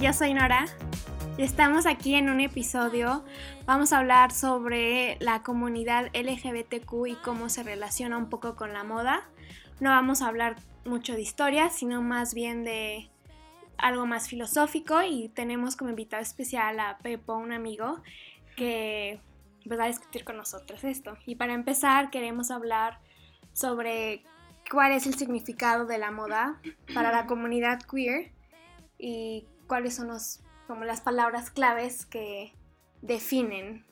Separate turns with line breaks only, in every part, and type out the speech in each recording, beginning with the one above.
Yo soy Nora. Estamos aquí en un episodio. Vamos a hablar sobre la comunidad LGBTQ y cómo se relaciona un poco con la moda. No vamos a hablar mucho de historia, sino más bien de algo más filosófico y tenemos como invitado especial a Pepo, un amigo, que pues, va a discutir con nosotros esto. Y para empezar queremos hablar sobre cuál es el significado de la moda para la comunidad queer y cuáles son los, como las palabras claves que definen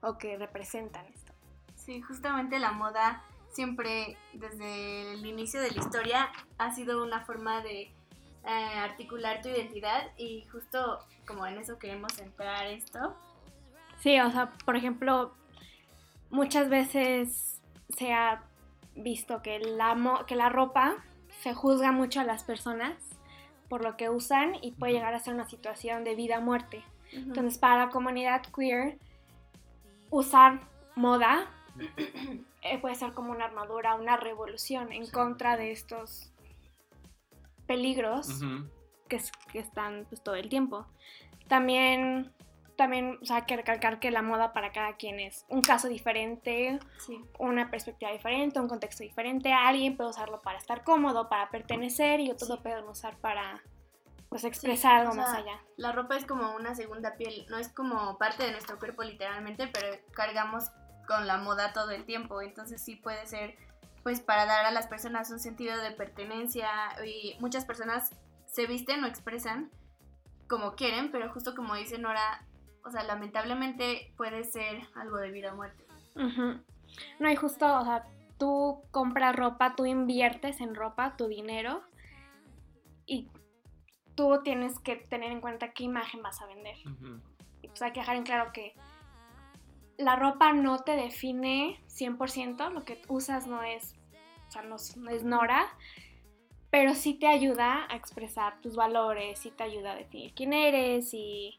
o que representan esto.
Sí, justamente la moda siempre desde el inicio de la historia ha sido una forma de eh, articular tu identidad y justo como en eso queremos entrar esto.
Sí, o sea, por ejemplo, muchas veces se ha visto que la, que la ropa se juzga mucho a las personas por lo que usan y puede llegar a ser una situación de vida o muerte. Entonces, para la comunidad queer, usar moda eh, puede ser como una armadura, una revolución en contra de estos peligros que, que, están pues, todo el tiempo. También también, o sea, hay que recalcar que la moda para cada quien es un caso diferente, una perspectiva diferente, un contexto diferente. Alguien puede usarlo para estar cómodo, para pertenecer y otros lo pueden usar para pues expresar algo más allá.
La ropa es como una segunda piel, no es como parte de nuestro cuerpo literalmente, pero cargamos con la moda todo el tiempo, entonces sí puede ser pues para dar a las personas un sentido de pertenencia y muchas personas se visten o expresan como quieren, pero justo como dice Nora, o sea, lamentablemente puede ser algo de vida o muerte.
No, y justo, o sea, tú compras ropa, tú inviertes en ropa tu dinero y tú tienes que tener en cuenta qué imagen vas a vender. Y pues hay que dejar en claro que la ropa no te define 100%, lo que usas no es, o sea, no, es Nora, pero sí te ayuda a expresar tus valores, sí te ayuda a definir quién eres y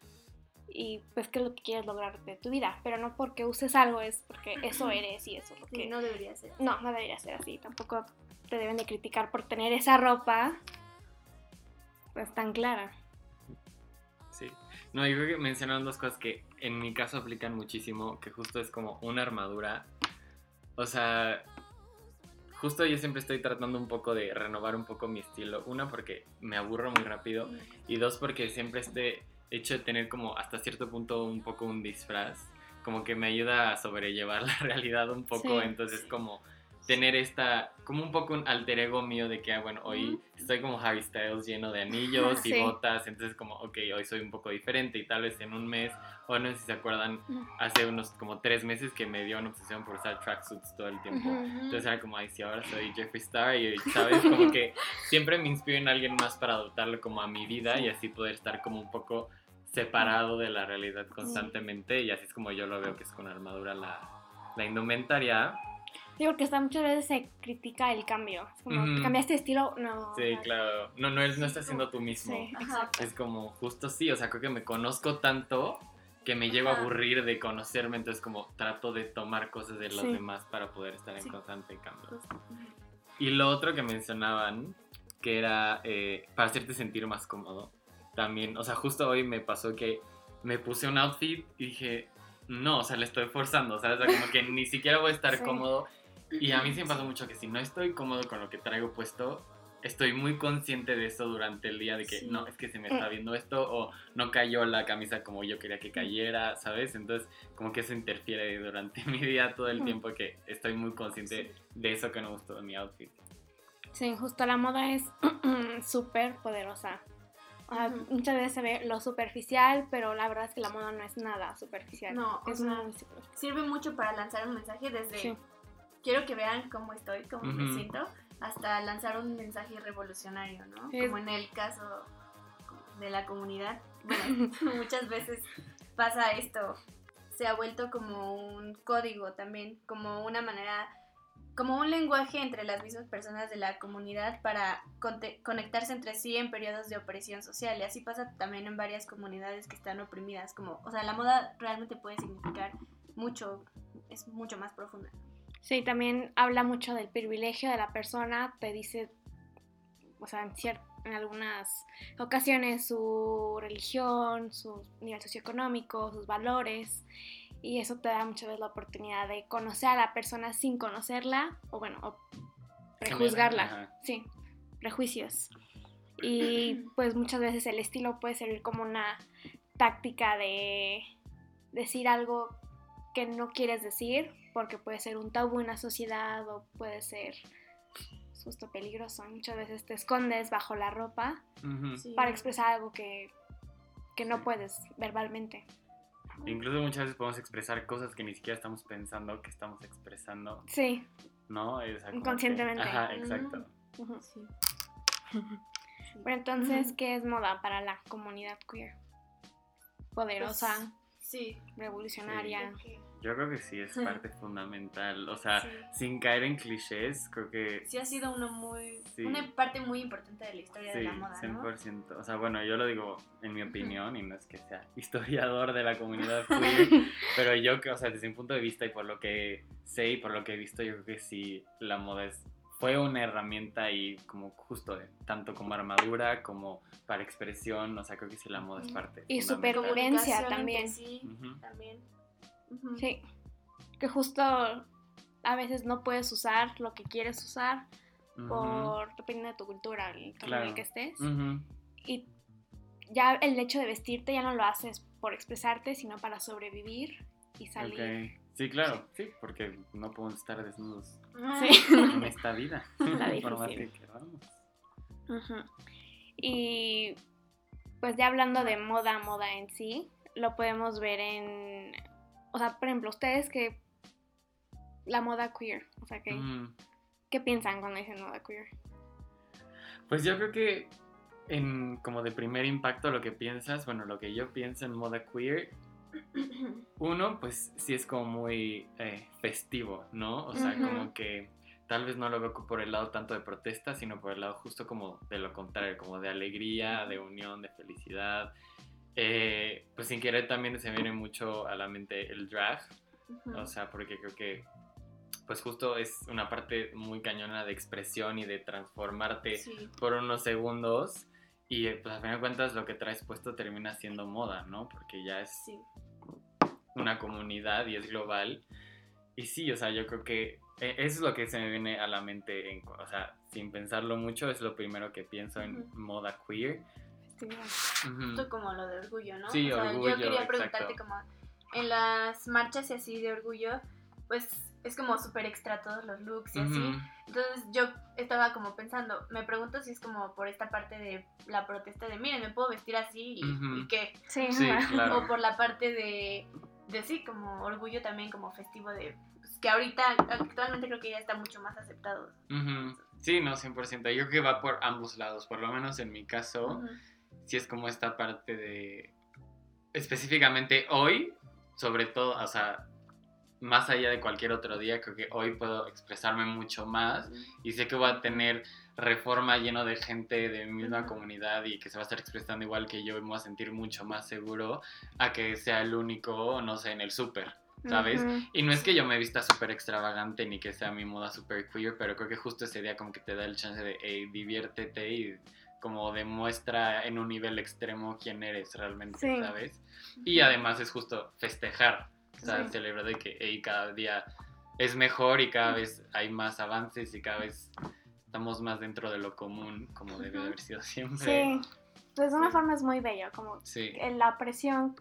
y pues qué es lo que quieres lograr de tu vida, pero no porque uses algo es porque eso eres y eso es lo que...
no debería ser.
No, no debería ser así, tampoco te deben de criticar por tener esa ropa pues tan clara.
Sí, no, yo creo que mencionaron dos cosas que en mi caso aplican muchísimo, que justo es como una armadura, o sea, justo yo siempre estoy tratando un poco de renovar un poco mi estilo, una porque me aburro muy rápido. Y dos porque siempre esté hecho de tener como hasta cierto punto un poco un disfraz, como que me ayuda a sobrellevar la realidad un poco, entonces como tener esta, como un poco un alter ego mío de que, ah, bueno, hoy estoy como Harry Styles lleno de anillos y botas, entonces como, ok, hoy soy un poco diferente y tal vez en un mes, o no sé si se acuerdan, hace unos como tres meses que me dio una obsesión por usar tracksuits todo el tiempo, entonces era como, ay, sí, ahora soy Jeffree Star y, ¿sabes? Como que siempre me inspiro en alguien más para adoptarlo como a mi vida y así poder estar como un poco separado de la realidad constantemente y así es como yo lo veo que es con armadura la, la indumentaria.
Sí, porque hasta muchas veces se critica el cambio. Es como, ¿cambiaste de estilo? No.
Sí, claro. No, no, no estás siendo tú mismo. Sí, exacto. Es como, justo sí, o sea, creo que me conozco tanto que me llevo a aburrir de conocerme, entonces como trato de tomar cosas de los demás para poder estar en constante cambio. Y lo otro que mencionaban, que era eh, para hacerte sentir más cómodo también, o sea, justo hoy me pasó que me puse un outfit y dije, no, o sea, le estoy forzando, o sea, como que ni siquiera voy a estar cómodo. Y a mí sí me pasó mucho que si no estoy cómodo con lo que traigo puesto, estoy muy consciente de eso durante el día, de que no, es que se me está eh. viendo esto, o no cayó la camisa como yo quería que cayera, ¿sabes? Entonces, como que eso interfiere durante mi día todo el tiempo, que estoy muy consciente de eso que no gustó de mi outfit.
Sí, justo la moda es súper poderosa muchas veces se ve lo superficial, pero la verdad es que la moda no es nada superficial.
No, es muy Sirve mucho para lanzar un mensaje desde quiero que vean cómo estoy, cómo me siento, hasta lanzar un mensaje revolucionario, ¿no? Como en el caso de la comunidad. Bueno, muchas veces pasa esto. Se ha vuelto como un código también, como una manera como un lenguaje entre las mismas personas de la comunidad para conectarse entre sí en periodos de opresión social. Y así pasa también en varias comunidades que están oprimidas. Como, o sea, la moda realmente puede significar mucho, es mucho más profunda.
Sí, también habla mucho del privilegio de la persona, te dice, o sea, en algunas ocasiones su religión, su nivel socioeconómico, sus valores. Y eso te da muchas veces la oportunidad de conocer a la persona sin conocerla, o bueno, o prejuzgarla. Sí, prejuicios. Y pues muchas veces el estilo puede servir como una táctica de decir algo que no quieres decir, porque puede ser un tabú en la sociedad o puede ser justo peligroso. Muchas veces te escondes bajo la ropa para expresar algo que, no puedes verbalmente.
Incluso muchas veces podemos expresar cosas que ni siquiera estamos pensando que estamos expresando.
Sí.
¿No?
Inconscientemente.
Ajá, exacto.
Pero entonces, ¿qué es moda para la comunidad queer? Poderosa, pues,
sí.
revolucionaria.
Yo creo que sí es parte fundamental, o sea, sin caer en clichés, creo que...
Sí ha sido una muy... Una parte muy importante de la historia de la moda, ¿no? 100%,
o sea, bueno, yo lo digo en mi opinión y no es que sea historiador de la comunidad queer, pero yo, o sea, desde un punto de vista y por lo que sé y por lo que he visto, yo creo que sí, la moda es fue una herramienta y como justo de, tanto como armadura como para expresión, o sea, creo que sí la moda es parte.
Y supervivencia también.
Sí, también.
Sí, que justo a veces no puedes usar lo que quieres usar por dependiendo de tu cultura, el en el que estés. Y ya el hecho de vestirte ya no lo haces por expresarte, sino para sobrevivir y salir.
Sí, claro, sí. porque no podemos estar desnudos en esta vida. por más que queramos.
Y pues ya hablando de moda, moda en sí, lo podemos ver en o sea, por ejemplo, ustedes que la moda queer, o sea, que, ¿qué piensan cuando dicen moda queer?
Pues yo creo que en como de primer impacto lo que piensas, bueno, lo que yo pienso en moda queer, uno, pues sí es como muy eh, festivo, ¿no? O sea, como que tal vez no lo veo por el lado tanto de protesta, sino por el lado justo como de lo contrario, como de alegría, de unión, de felicidad, eh, pues sin querer también se viene mucho a la mente el drag, o sea, porque creo que pues justo es una parte muy cañona de expresión y de transformarte por unos segundos y eh, pues a fin de cuentas lo que traes puesto termina siendo moda, ¿no? Porque ya es una comunidad y es global. Y sí, o sea, yo creo que eh, eso es lo que se me viene a la mente, en, o sea, sin pensarlo mucho, es lo primero que pienso en moda queer
Justo como lo de orgullo, ¿no?
Sí, orgullo,
yo quería preguntarte como en las marchas y así de orgullo, pues es como súper extra todos los looks y así. Entonces yo estaba como pensando, me pregunto si es como por esta parte de la protesta de, miren, me puedo vestir así y, qué.
Sí,
O por la parte de, de sí, como orgullo también como festivo de, pues, que ahorita actualmente creo que ya está mucho más aceptado.
Sí, no, 100%. Yo creo que va por ambos lados, por lo menos en mi caso si es como esta parte de, específicamente hoy, sobre todo, o sea, más allá de cualquier otro día, creo que hoy puedo expresarme mucho más y sé que voy a tener reforma lleno de gente de mi misma comunidad y que se va a estar expresando igual que yo y me voy a sentir mucho más seguro a que sea el único, no sé, en el súper. ¿Sabes? Y no es que yo me vista súper extravagante ni que sea mi moda súper queer, pero creo que justo ese día como que te da el chance de, hey, diviértete y como demuestra en un nivel extremo quién eres realmente, ¿sabes? Y además es justo festejar, o sea, celebrar de que cada día es mejor y cada vez hay más avances y cada vez estamos más dentro de lo común, como debe haber sido siempre.
Sí, pues de una forma es muy bello, como la presión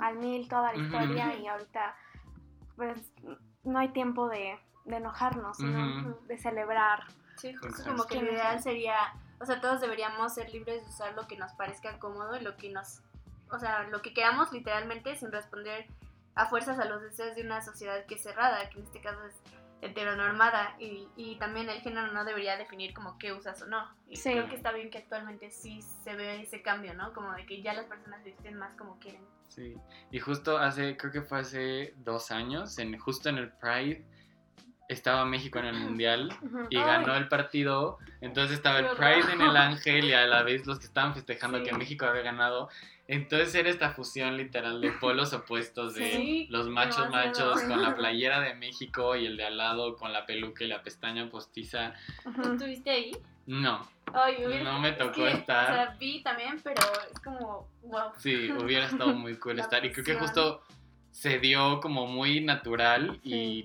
al mil, toda la historia y ahorita pues no hay tiempo de, enojarnos, sino de celebrar.
Sí, justo como que lo ideal sería o sea, todos deberíamos ser libres de usar lo que nos parezca cómodo y lo que nos, o sea, lo que queramos literalmente sin responder a fuerzas a los deseos de una sociedad que es cerrada, que en este caso es heteronormada y, y también el género no debería definir como qué usas o no. Y creo que está bien que actualmente sí se ve ese cambio, ¿no? Como de que ya las personas visten más como quieren.
Sí, y justo hace, creo que fue hace dos años, en, justo en el Pride, estaba México en el Mundial y ganó el partido. Entonces estaba el Pride en el Ángel y a la vez los que estaban festejando que México había ganado. Entonces era esta fusión literal de polos opuestos de los machos machos con la playera de México y el de al lado con la peluca y la pestaña postiza.
¿Tú estuviste ahí?
No.
Ay,
no me tocó estar.
O sea, vi también, pero es como, wow.
Sí, hubiera estado muy cool estar. Y creo que justo se dio como muy natural y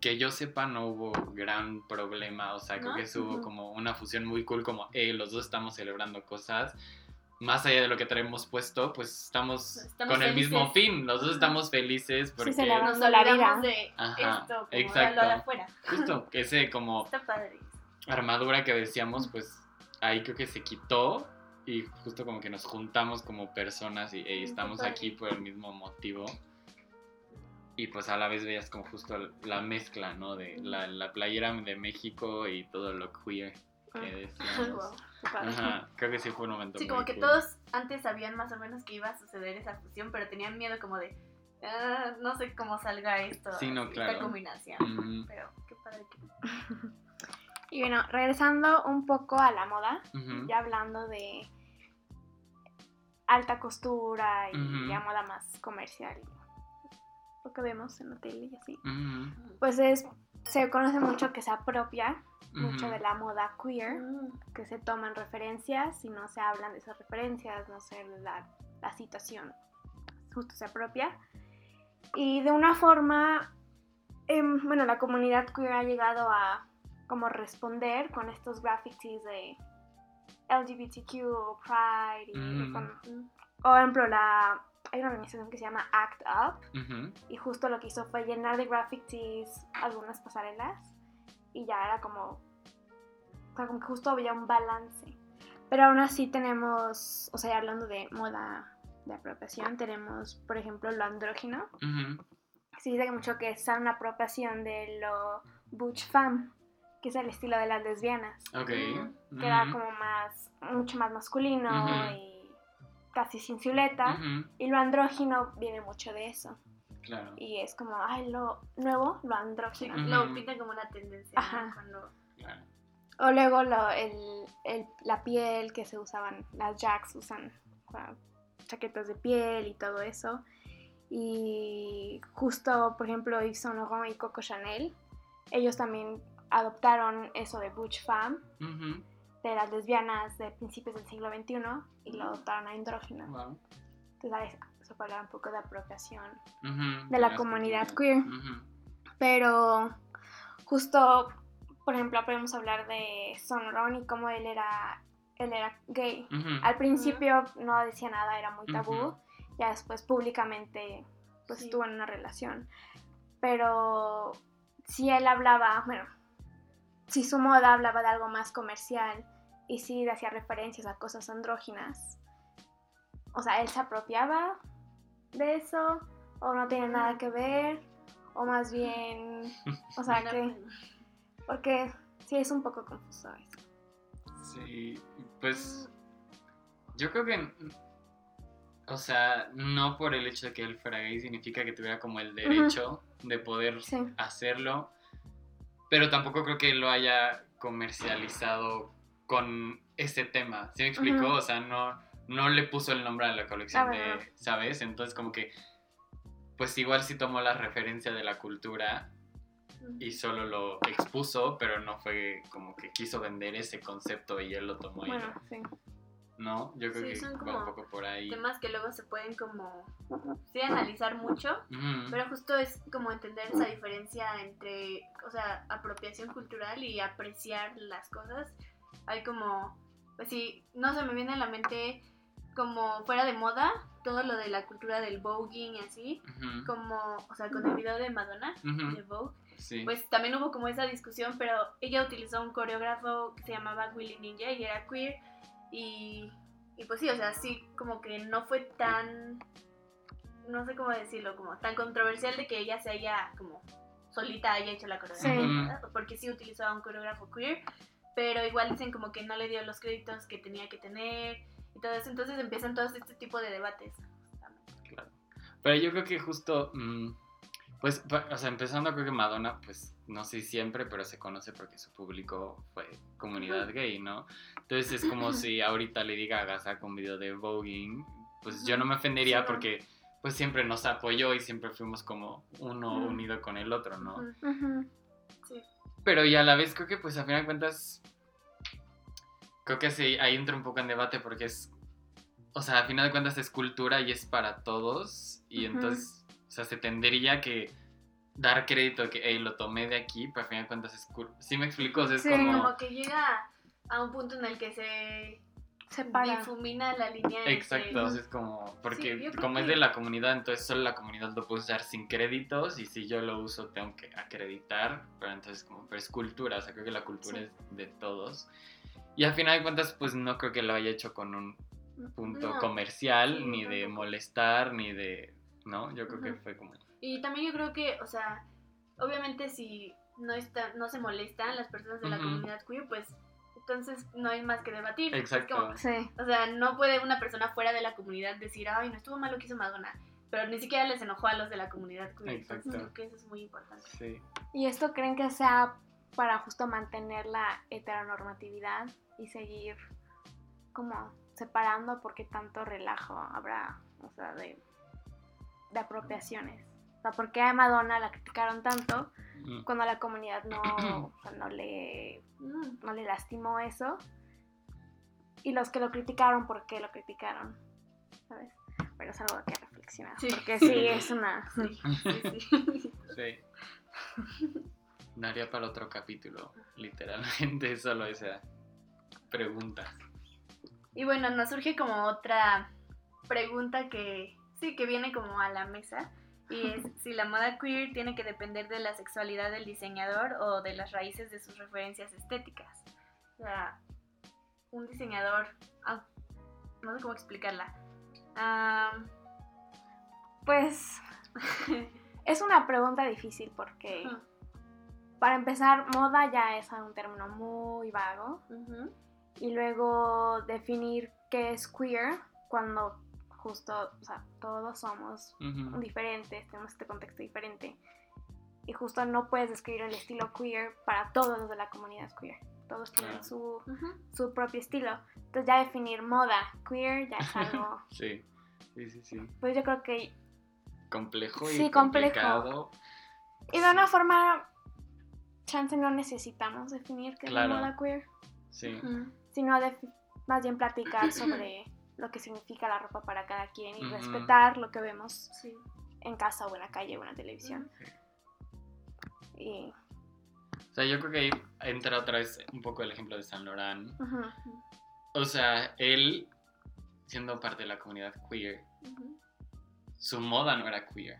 que yo sepa no hubo gran problema. O sea, creo que hubo como una fusión muy cool, como, hey, los dos estamos celebrando cosas. Más allá de lo que traemos puesto, pues estamos, con el mismo fin. Los dos estamos felices porque
sí, celebrando la vida de Ajá, esto, como exacto. De afuera.
Justo, que ese como armadura que decíamos, pues ahí creo que se quitó y justo como que nos juntamos como personas y, estamos aquí por el mismo motivo. Y pues a la vez veías como justo la mezcla, ¿no? De la, la playera de México y todo lo queer que ah. decíamos. Ajá, creo que sí fue un momento.
Sí, como que todos antes sabían más o menos que iba a suceder esa fusión, pero tenían miedo como de, ah, no sé cómo salga esto, sí, no, claro. esta combinación. Pero qué padre que...
Y bueno, regresando un poco a la moda, ya hablando de alta costura y ya moda más comercial, lo que vemos en la tele y así, pues es, se conoce mucho que se apropia mucho de la moda queer, que se toman referencias y no se hablan de esas referencias, no sé, la, la situación justo se apropia. Y de una forma, em, bueno, la comunidad queer ha llegado a como responder con estos graffitis de LGBTQ o Pride. Y mm. por ejemplo, la, hay una organización que se llama Act Up y justo lo que hizo fue llenar de graffitis algunas pasarelas y ya era como, o sea, como que justo había un balance. Pero aún así tenemos, o sea, hablando de moda de apropiación, tenemos, por ejemplo, lo andrógino. Se dice mucho que es una apropiación de lo butch femme que es el estilo de las lesbianas.
Ok.
Que era como más, mucho más masculino y casi sin silueta. Y lo andrógino viene mucho de eso.
Claro.
Y es como, ay, lo nuevo, lo andrógino.
Lo pintan como una tendencia. Ajá. Cuando...
Claro. O luego lo, el, el, la piel que se usaban, las jacks usan chaquetas de piel y todo eso. Y justo, por ejemplo, Yves Saint Laurent y Coco Chanel, ellos también adoptaron eso de Butch Femme, de las lesbianas de principios del siglo XXI, y lo adoptaron a andrógino. Entonces, eso puede hablar un poco de apropiación de la comunidad queer. Pero justo, por ejemplo, podemos hablar de Sonron y cómo él era, él era gay. Al principio no decía nada, era muy tabú. Ya después públicamente pues estuvo en una relación. Pero si él hablaba, bueno, si su moda hablaba de algo más comercial y si hacía referencias a cosas andróginas, o sea, él se apropiaba de eso o no tiene nada que ver o más bien, o sea, que porque sí es un poco confuso eso.
Sí, pues yo creo que o sea, no por el hecho de que él fuera gay significa que tuviera como el derecho de poder hacerlo pero tampoco creo que lo haya comercializado con ese tema. ¿Sí me explico? O sea, no, no le puso el nombre a la colección de, ¿sabes? Entonces como que, pues igual sí tomó la referencia de la cultura y solo lo expuso, pero no fue como que quiso vender ese concepto y él lo tomó
bueno, sí.
¿no? Yo creo que son como un poco por ahí.
Temas que luego se pueden como, sí, analizar mucho, pero justo es como entender esa diferencia entre, o sea, apropiación cultural y apreciar las cosas. Hay como, pues sí, no se me viene a la mente como fuera de moda, todo lo de la cultura del voguing y así, como, o sea, con el video de Madonna, de Vogue. Pues también hubo como esa discusión, pero ella utilizó un coreógrafo que se llamaba Willy Ninja y era queer y, pues sí, o sea, sí, como que no fue tan, no sé cómo decirlo, como tan controversial de que ella se haya como solita haya hecho la coreografía, porque sí utilizó a un coreógrafo queer, pero igual dicen como que no le dio los créditos que tenía que tener y todo eso, entonces empiezan todos este tipo de debates.
Claro. Pero yo creo que justo, mm, pues, o sea, empezando creo que Madonna, pues, no sé siempre, pero se conoce porque su público fue comunidad gay, ¿no? Entonces es como si ahorita Lady Gaga saca un video de voguing, pues yo no me ofendería porque pues siempre nos apoyó y siempre fuimos como uno unido con el otro, ¿no? Pero y a la vez creo que pues a final de cuentas creo que sí, ahí entra un poco en debate porque es, o sea, a final de cuentas es cultura y es para todos y entonces, o sea, se tendría que dar crédito que, hey, lo tomé de aquí, pero a final de cuentas es cultura. ¿Sí me explico? es
sí, como... que llega a un punto en el que se
separa.
Difumina la línea.
Exacto, es como, porque como es de la comunidad, entonces solo la comunidad lo puede usar sin créditos y si yo lo uso tengo que acreditar, pero entonces como, pero es cultura, o sea, creo que la cultura es de todos. Y al final de cuentas, pues no creo que lo haya hecho con un punto comercial, ni de molestar, ni de, ¿no? Yo creo que fue como...
Y también yo creo que, o sea, obviamente si no, está, no se molestan las personas de la comunidad queer, pues entonces no hay más que debatir.
Exacto.
sí. O sea, no puede una persona fuera de la comunidad decir, ay, no estuvo mal lo que hizo Madonna. Pero ni siquiera les enojó a los de la comunidad Exacto. creo que eso es muy importante.
Sí.
¿Y esto creen que sea para justo mantener la heteronormatividad y seguir como separando porque tanto relajo habrá, o sea, de, de apropiaciones? O sea, ¿por qué a Madonna la criticaron tanto? Cuando a la comunidad no, no, le, no le lastimó eso. Y los que lo criticaron, ¿por qué lo criticaron? ¿Sabes? Pero es algo que reflexionar. Porque sí, es una...
Sí, sí, sí. Daría para otro capítulo, literalmente, solo esa pregunta.
Y bueno, nos surge como otra pregunta que sí, que viene como a la mesa y es si la moda queer tiene que depender de la sexualidad del diseñador o de las raíces de sus referencias estéticas. O sea, un diseñador, ah, no sé cómo explicarla.
pues es una pregunta difícil porque para empezar, moda ya es un término muy vago. Y luego definir qué es queer cuando justo, o sea, todos somos diferentes, tenemos este contexto diferente. Y justo no puedes describir el estilo queer para todos los de la comunidad queer. Todos tienen su, su, propio estilo. Entonces ya definir moda queer ya es algo...
sí, sí, sí, sí.
Pues yo creo que...
Complejo y sí, complicado.
Y de una forma, chance no necesitamos definir qué es la moda queer.
Sí.
Sino más bien platicar sobre lo que significa la ropa para cada quien y respetar lo que vemos en casa o en la calle o en la televisión. Y...
O sea, yo creo que ahí entra otra vez un poco el ejemplo de San Laurent. O sea, él, siendo parte de la comunidad queer, su moda no era queer.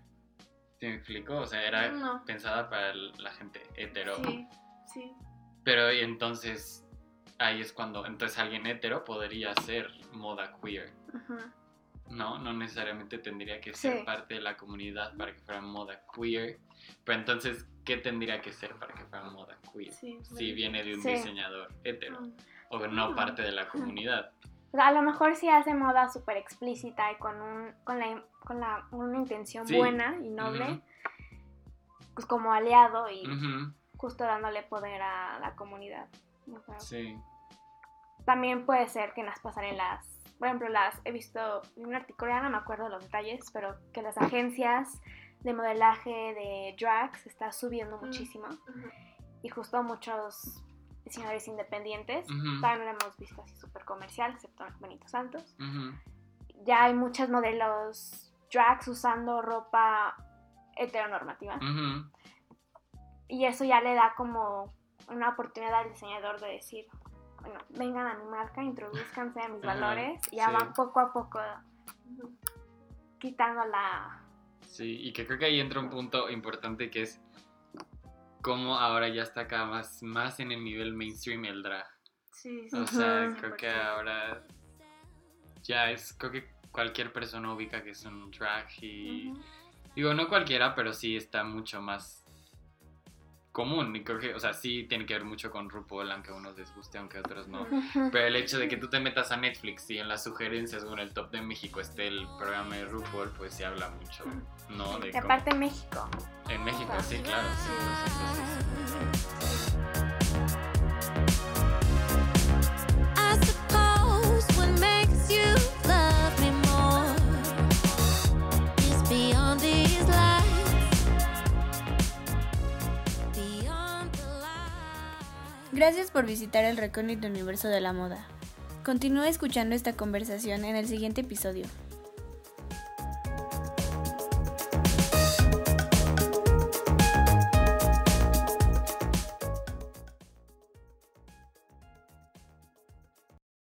¿Te me explico? O sea, era pensada para la gente hetero.
Sí, sí.
Pero entonces ahí es cuando entonces alguien hetero podría ser moda queer. No, no necesariamente tendría que ser parte de la comunidad para que fuera moda queer. Pero entonces, ¿qué tendría que ser para que fuera moda queer? si viene de un diseñador hetero o no parte de la comunidad.
A lo mejor si hace moda súper explícita y con, un, con, la, con la, una intención buena y noble, pues como aliado y justo dándole poder a la comunidad.
Sí.
También puede ser que en las pasarelas, por ejemplo, las he visto en un artículo, ya no me acuerdo los detalles, pero que las agencias de modelaje de drags está subiendo muchísimo. Y justo muchos diseñadores independientes, todavía no lo hemos visto así súper comercial, excepto Benito Santos. Ya hay muchos modelos drags usando ropa heteronormativa. Y eso ya le da como una oportunidad al diseñador de decir, bueno, vengan a mi marca, introduzcanse a mis valores y ya van poco a poco quitando la...
Sí, y que creo que ahí entra un punto importante que es cómo ahora ya está acá más, más en el nivel mainstream el drag.
Sí, sí.
O sea, creo que ahora ya es, creo que cualquier persona ubica que es un drag y... Digo, no cualquiera, pero sí está mucho más común y creo que, o sea, sí tiene que ver mucho con RuPaul, aunque a unos les guste, aunque a otros no. Pero el hecho de que tú te metas a Netflix y en las sugerencias o en el top de México esté el programa de RuPaul, pues sí habla mucho, ¿no?
De aparte en México.
En México, sí, claro. Sí,
Gracias por visitar el recóndito universo de la moda.
Continúa escuchando esta conversación en el siguiente episodio.